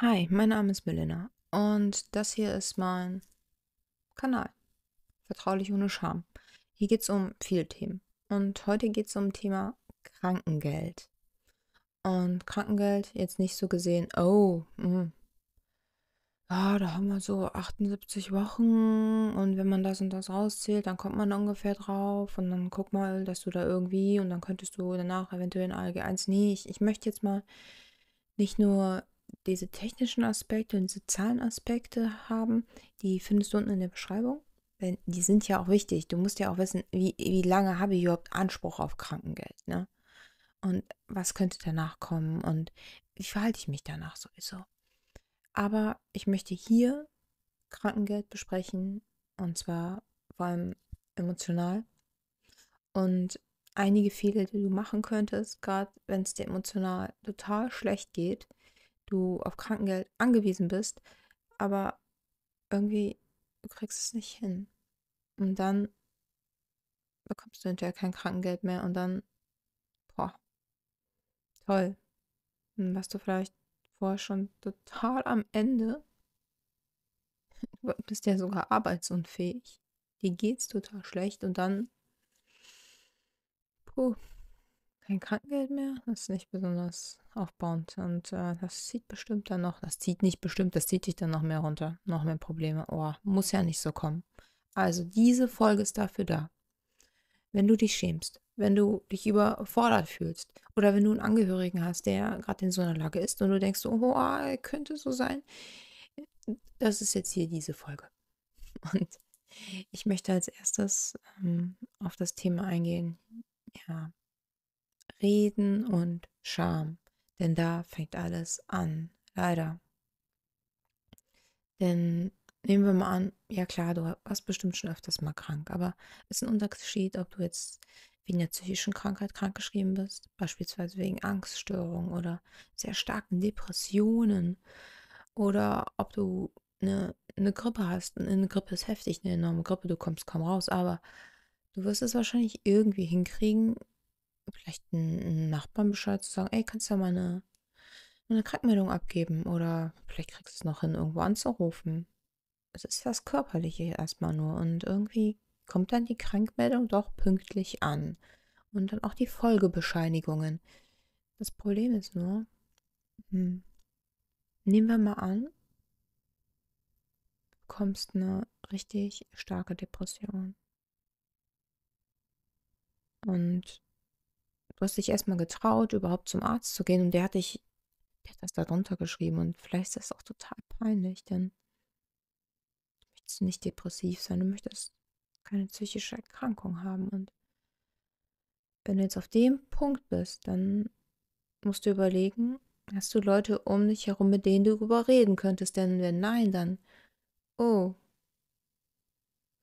Hi, mein Name ist Melina und das hier ist mein Kanal. Vertraulich ohne Scham. Hier geht es um viele Themen. Und heute geht es um Thema Krankengeld. Und Krankengeld jetzt nicht so gesehen, oh, mh, ja, da haben wir so 78 Wochen und wenn man das und das rauszählt, dann kommt man ungefähr drauf und dann guck mal, dass du da irgendwie und dann könntest du danach eventuell in ALG 1. Nee, ich, ich möchte jetzt mal nicht nur diese technischen Aspekte und diese Zahlenaspekte haben, die findest du unten in der Beschreibung. Denn die sind ja auch wichtig. Du musst ja auch wissen, wie, wie lange habe ich überhaupt Anspruch auf Krankengeld, ne? Und was könnte danach kommen und wie verhalte ich mich danach sowieso? Aber ich möchte hier Krankengeld besprechen und zwar vor allem emotional. Und einige Fehler, die du machen könntest, gerade wenn es dir emotional total schlecht geht, du auf Krankengeld angewiesen bist, aber irgendwie du kriegst es nicht hin. Und dann bekommst du hinterher kein Krankengeld mehr und dann, boah, toll. Dann warst du vielleicht vorher schon total am Ende. Du bist ja sogar arbeitsunfähig. Dir geht's total schlecht und dann, puh, kein Krankengeld mehr. Das ist nicht besonders aufbauend. Und äh, das zieht bestimmt dann noch, das zieht nicht bestimmt, das zieht dich dann noch mehr runter. Noch mehr Probleme. Oh, muss ja nicht so kommen. Also diese Folge ist dafür da. Wenn du dich schämst, wenn du dich überfordert fühlst oder wenn du einen Angehörigen hast, der gerade in so einer Lage ist und du denkst, oh, oh könnte so sein, das ist jetzt hier diese Folge. Und ich möchte als erstes ähm, auf das Thema eingehen, ja, Reden und Scham. Denn da fängt alles an, leider. Denn nehmen wir mal an, ja klar, du warst bestimmt schon öfters mal krank, aber es ist ein Unterschied, ob du jetzt wegen einer psychischen Krankheit krankgeschrieben bist, beispielsweise wegen Angststörungen oder sehr starken Depressionen oder ob du eine, eine Grippe hast. Eine Grippe ist heftig, eine enorme Grippe, du kommst kaum raus, aber du wirst es wahrscheinlich irgendwie hinkriegen, vielleicht einen Nachbarn Bescheid zu sagen, ey, kannst du ja mal eine, eine Krankmeldung abgeben oder vielleicht kriegst du es noch hin, irgendwo anzurufen. Es ist das Körperliche erstmal nur und irgendwie kommt dann die Krankmeldung doch pünktlich an und dann auch die Folgebescheinigungen. Das Problem ist nur, hm, nehmen wir mal an, du bekommst eine richtig starke Depression. Und Du hast dich erstmal getraut, überhaupt zum Arzt zu gehen und der hat dich, der hat das da drunter geschrieben und vielleicht ist das auch total peinlich, denn du möchtest nicht depressiv sein, du möchtest keine psychische Erkrankung haben und wenn du jetzt auf dem Punkt bist, dann musst du überlegen, hast du Leute um dich herum, mit denen du darüber reden könntest, denn wenn nein, dann, oh,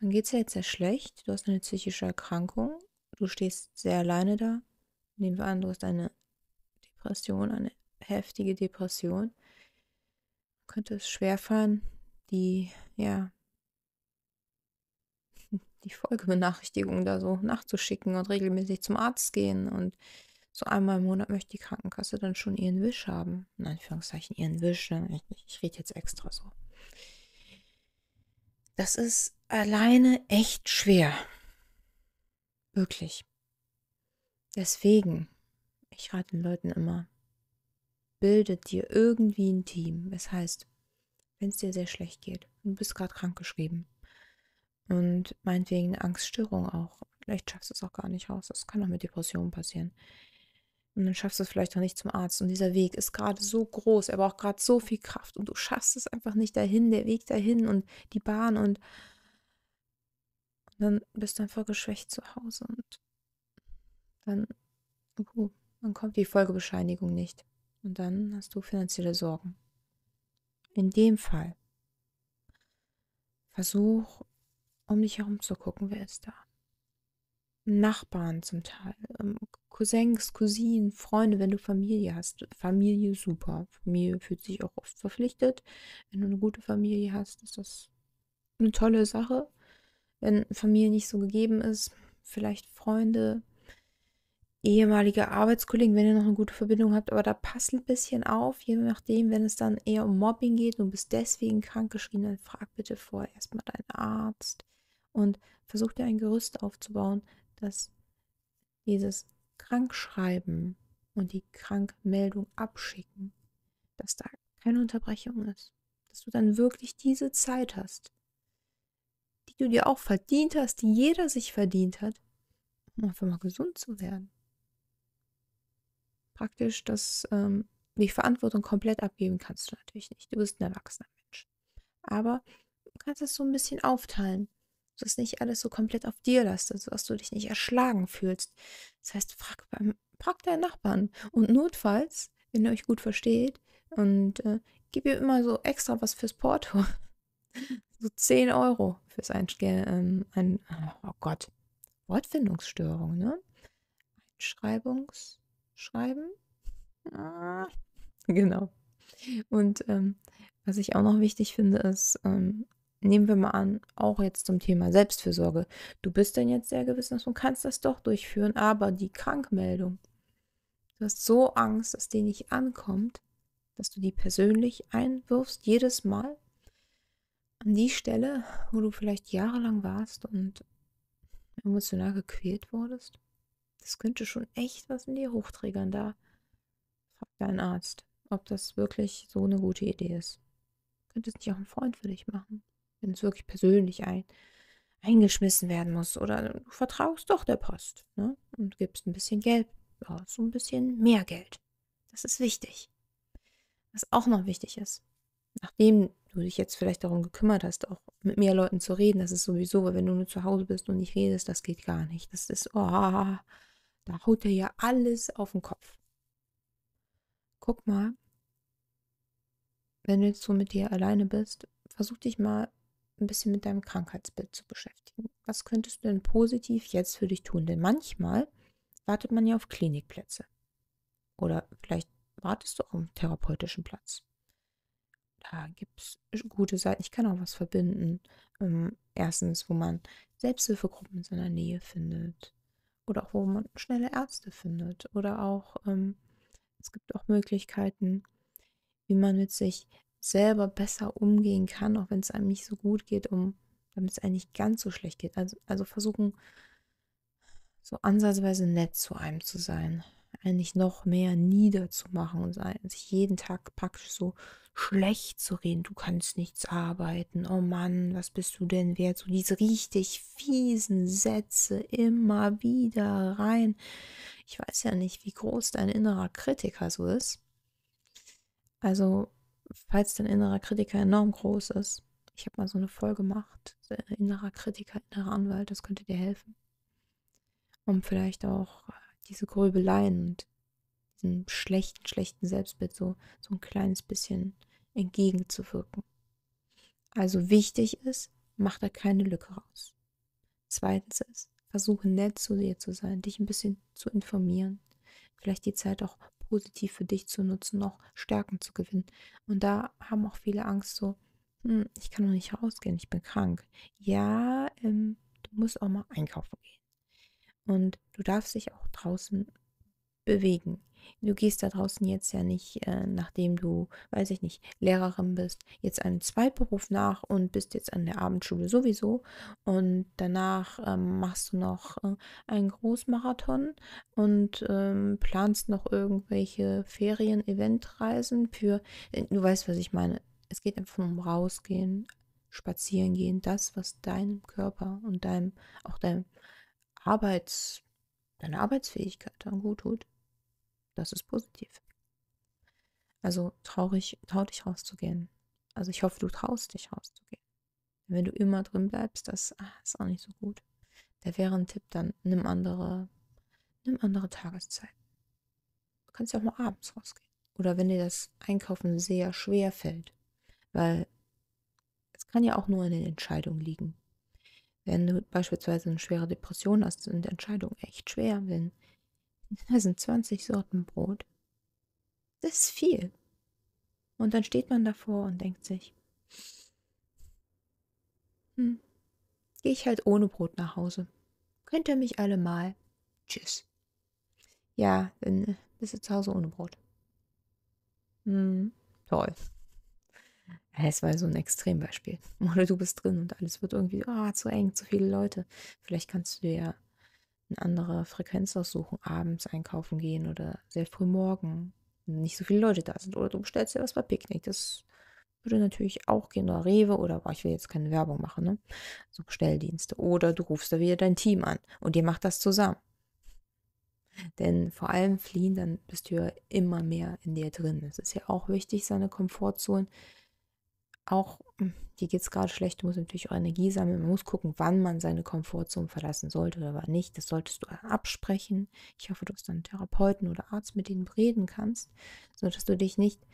dann geht es ja jetzt sehr schlecht, du hast eine psychische Erkrankung, du stehst sehr alleine da Nehmen wir an, du hast eine Depression, eine heftige Depression. Könnte es schwerfallen, die, ja, die Folgebenachrichtigung da so nachzuschicken und regelmäßig zum Arzt gehen. Und so einmal im Monat möchte die Krankenkasse dann schon ihren Wisch haben. In Anführungszeichen ihren Wisch. Ne? Ich, ich rede jetzt extra so. Das ist alleine echt schwer. Wirklich. Deswegen, ich rate den Leuten immer, bildet dir irgendwie ein Team. Das heißt, wenn es dir sehr schlecht geht, du bist gerade krankgeschrieben und meinetwegen eine Angststörung auch, vielleicht schaffst du es auch gar nicht raus. Das kann auch mit Depressionen passieren. Und dann schaffst du es vielleicht auch nicht zum Arzt. Und dieser Weg ist gerade so groß, er braucht gerade so viel Kraft und du schaffst es einfach nicht dahin, der Weg dahin und die Bahn und, und dann bist du einfach geschwächt zu Hause und dann, uh, dann kommt die Folgebescheinigung nicht. Und dann hast du finanzielle Sorgen. In dem Fall versuch, um dich herum zu gucken, wer ist da. Nachbarn zum Teil, ähm, Cousins, Cousinen, Freunde, wenn du Familie hast. Familie super. Familie fühlt sich auch oft verpflichtet. Wenn du eine gute Familie hast, ist das eine tolle Sache. Wenn Familie nicht so gegeben ist, vielleicht Freunde, ehemalige Arbeitskollegen, wenn ihr noch eine gute Verbindung habt, aber da passt ein bisschen auf, je nachdem, wenn es dann eher um Mobbing geht und bist deswegen krankgeschrieben, dann frag bitte vorher erstmal deinen Arzt und versuch dir ein Gerüst aufzubauen, dass dieses Krankschreiben und die Krankmeldung abschicken, dass da keine Unterbrechung ist, dass du dann wirklich diese Zeit hast, die du dir auch verdient hast, die jeder sich verdient hat, um einfach mal gesund zu werden praktisch, dass ähm, die Verantwortung komplett abgeben kannst du natürlich nicht. Du bist ein erwachsener Mensch. Aber du kannst es so ein bisschen aufteilen, dass nicht alles so komplett auf dir lastet, sodass du dich nicht erschlagen fühlst. Das heißt, frag, beim, frag deinen Nachbarn. Und notfalls, wenn ihr euch gut versteht, und äh, gib ihr immer so extra was fürs Porto. so 10 Euro fürs Einstellen. Ähm, ein, oh Gott, Wortfindungsstörung, ne? Einschreibungs schreiben. Ah, genau. Und ähm, was ich auch noch wichtig finde, ist, ähm, nehmen wir mal an, auch jetzt zum Thema Selbstfürsorge. Du bist denn jetzt sehr gewissenhaft und kannst das doch durchführen, aber die Krankmeldung, du hast so Angst, dass die nicht ankommt, dass du die persönlich einwirfst, jedes Mal an die Stelle, wo du vielleicht jahrelang warst und emotional gequält wurdest. Das könnte schon echt was in dir hochträgern. Da frag deinen Arzt, ob das wirklich so eine gute Idee ist. Könnte es nicht auch ein Freund für dich machen, wenn es wirklich persönlich ein, eingeschmissen werden muss. Oder du vertraust doch der Post ne? und gibst ein bisschen Geld ja, so ein bisschen mehr Geld. Das ist wichtig. Was auch noch wichtig ist, nachdem du dich jetzt vielleicht darum gekümmert hast, auch mit mehr Leuten zu reden, das ist sowieso, weil wenn du nur zu Hause bist und nicht redest, das geht gar nicht. Das ist, oh, da haut er ja alles auf den Kopf. Guck mal, wenn du jetzt so mit dir alleine bist, versuch dich mal ein bisschen mit deinem Krankheitsbild zu beschäftigen. Was könntest du denn positiv jetzt für dich tun? Denn manchmal wartet man ja auf Klinikplätze. Oder vielleicht wartest du auf einen therapeutischen Platz. Da gibt es gute Seiten. Ich kann auch was verbinden. Ähm, erstens, wo man Selbsthilfegruppen in seiner Nähe findet oder auch wo man schnelle Ärzte findet oder auch ähm, es gibt auch Möglichkeiten, wie man mit sich selber besser umgehen kann, auch wenn es einem nicht so gut geht, um damit es einem nicht ganz so schlecht geht. Also, also versuchen, so ansatzweise nett zu einem zu sein eigentlich noch mehr niederzumachen und sich jeden Tag praktisch so schlecht zu reden. Du kannst nichts arbeiten. Oh Mann, was bist du denn wert? So diese richtig fiesen Sätze immer wieder rein. Ich weiß ja nicht, wie groß dein innerer Kritiker so ist. Also, falls dein innerer Kritiker enorm groß ist, ich habe mal so eine Folge gemacht, innerer Kritiker, innerer Anwalt, das könnte dir helfen. Um vielleicht auch diese Gröbeleien und diesem schlechten, schlechten Selbstbild so, so ein kleines bisschen entgegenzuwirken. Also wichtig ist, mach da keine Lücke raus. Zweitens ist, versuche nett zu dir zu sein, dich ein bisschen zu informieren, vielleicht die Zeit auch positiv für dich zu nutzen, noch Stärken zu gewinnen. Und da haben auch viele Angst so, hm, ich kann noch nicht rausgehen, ich bin krank. Ja, ähm, du musst auch mal einkaufen gehen. Und du darfst dich auch draußen bewegen. Du gehst da draußen jetzt ja nicht, äh, nachdem du, weiß ich nicht, Lehrerin bist, jetzt einen Zweitberuf nach und bist jetzt an der Abendschule sowieso. Und danach ähm, machst du noch äh, einen Großmarathon und ähm, planst noch irgendwelche Ferien-Eventreisen für, äh, du weißt, was ich meine. Es geht einfach um rausgehen, spazieren gehen, das, was deinem Körper und deinem, auch deinem Arbeits, deine Arbeitsfähigkeit dann gut tut. Das ist positiv. Also traurig, trau dich rauszugehen. Also ich hoffe, du traust dich rauszugehen. Wenn du immer drin bleibst, das ach, ist auch nicht so gut. Da wäre ein Tipp dann, nimm andere, nimm andere Tageszeiten. Du kannst ja auch mal abends rausgehen. Oder wenn dir das Einkaufen sehr schwer fällt, weil es kann ja auch nur in den Entscheidungen liegen. Wenn du beispielsweise eine schwere Depression hast, sind Entscheidungen echt schwer, denn da sind 20 Sorten Brot. Das ist viel. Und dann steht man davor und denkt sich, hm, gehe ich halt ohne Brot nach Hause. Könnt ihr mich alle mal. Tschüss. Ja, dann bist du zu Hause ohne Brot. Hm, toll. Es war so ein Extrembeispiel. Oder du bist drin und alles wird irgendwie ah, zu eng, zu viele Leute. Vielleicht kannst du dir ja eine andere Frequenz aussuchen, abends einkaufen gehen oder sehr früh morgen, wenn nicht so viele Leute da sind. Oder du bestellst dir was bei Picknick. Das würde natürlich auch gehen. Oder Rewe oder boah, ich will jetzt keine Werbung machen, ne? So Bestelldienste. Oder du rufst da wieder dein Team an und ihr macht das zusammen. Denn vor allem fliehen, dann bist du ja immer mehr in dir drin. Es ist ja auch wichtig, seine Komfortzone auch, hm, dir geht es gerade schlecht, du musst natürlich auch Energie sammeln. Man muss gucken, wann man seine Komfortzone verlassen sollte oder wann nicht. Das solltest du absprechen. Ich hoffe, du hast einen Therapeuten oder Arzt, mit dem du reden kannst, sodass du dich nicht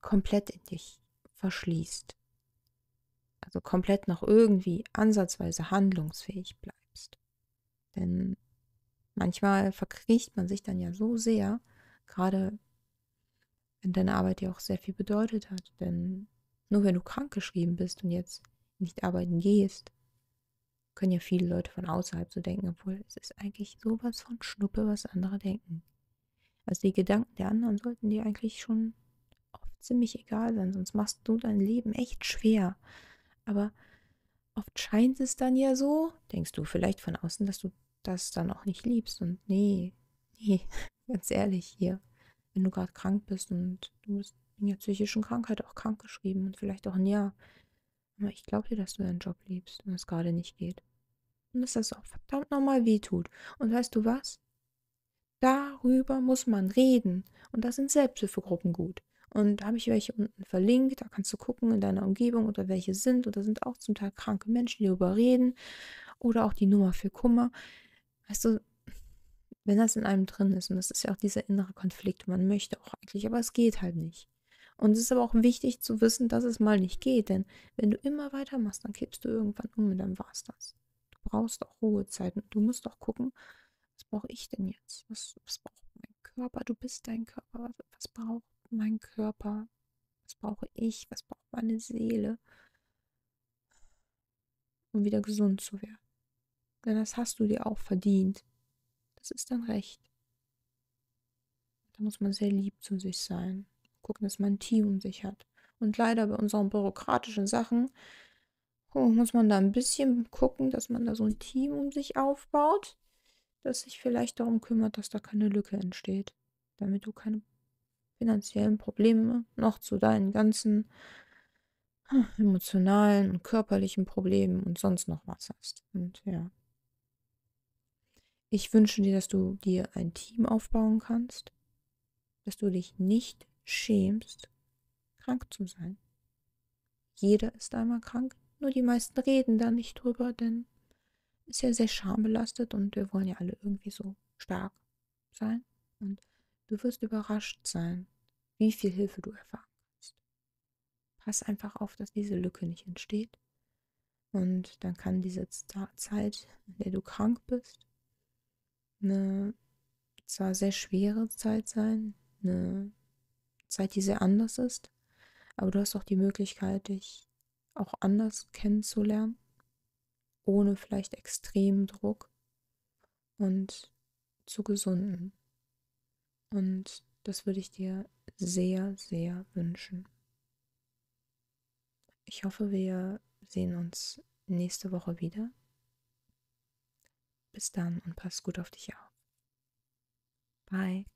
komplett in dich verschließt. Also komplett noch irgendwie ansatzweise handlungsfähig bleibst. Denn manchmal verkriecht man sich dann ja so sehr, gerade wenn deine Arbeit dir auch sehr viel bedeutet hat. Denn nur wenn du krankgeschrieben bist und jetzt nicht arbeiten gehst, können ja viele Leute von außerhalb so denken, obwohl es ist eigentlich sowas von Schnuppe, was andere denken. Also die Gedanken der anderen sollten dir eigentlich schon oft ziemlich egal sein, sonst machst du dein Leben echt schwer. Aber oft scheint es dann ja so, denkst du vielleicht von außen, dass du das dann auch nicht liebst. Und nee, nee, ganz ehrlich hier, wenn du gerade krank bist und du bist in der psychischen Krankheit auch krank geschrieben und vielleicht auch ein Jahr. Aber ich glaube dir, dass du deinen Job liebst und es gerade nicht geht. Und dass das auch verdammt nochmal wehtut. Und weißt du was? Darüber muss man reden. Und da sind Selbsthilfegruppen gut. Und da habe ich welche unten verlinkt. Da kannst du gucken in deiner Umgebung oder welche sind. Oder sind auch zum Teil kranke Menschen, die darüber reden. Oder auch die Nummer für Kummer. Weißt du, wenn das in einem drin ist, und das ist ja auch dieser innere Konflikt, man möchte auch eigentlich, aber es geht halt nicht. Und es ist aber auch wichtig zu wissen, dass es mal nicht geht, denn wenn du immer weitermachst, dann kippst du irgendwann um und dann war es das. Du brauchst auch Ruhezeiten. Du musst auch gucken, was brauche ich denn jetzt? Was, was braucht mein Körper? Du bist dein Körper. Was, was braucht mein Körper? Was brauche ich? Was braucht meine Seele? Um wieder gesund zu werden. Denn das hast du dir auch verdient. Das ist dein Recht. Da muss man sehr lieb zu sich sein gucken, dass man ein Team um sich hat. Und leider bei unseren bürokratischen Sachen oh, muss man da ein bisschen gucken, dass man da so ein Team um sich aufbaut, das sich vielleicht darum kümmert, dass da keine Lücke entsteht, damit du keine finanziellen Probleme noch zu deinen ganzen hm, emotionalen und körperlichen Problemen und sonst noch was hast. Und ja. Ich wünsche dir, dass du dir ein Team aufbauen kannst, dass du dich nicht schämst, krank zu sein. Jeder ist einmal krank, nur die meisten reden da nicht drüber, denn ist ja sehr schambelastet und wir wollen ja alle irgendwie so stark sein. Und du wirst überrascht sein, wie viel Hilfe du erfahren kannst. Pass einfach auf, dass diese Lücke nicht entsteht. Und dann kann diese Zeit, in der du krank bist, eine zwar sehr schwere Zeit sein, eine Zeit, die sehr anders ist. Aber du hast auch die Möglichkeit, dich auch anders kennenzulernen, ohne vielleicht extremen Druck und zu gesunden. Und das würde ich dir sehr, sehr wünschen. Ich hoffe, wir sehen uns nächste Woche wieder. Bis dann und pass gut auf dich auf. Bye.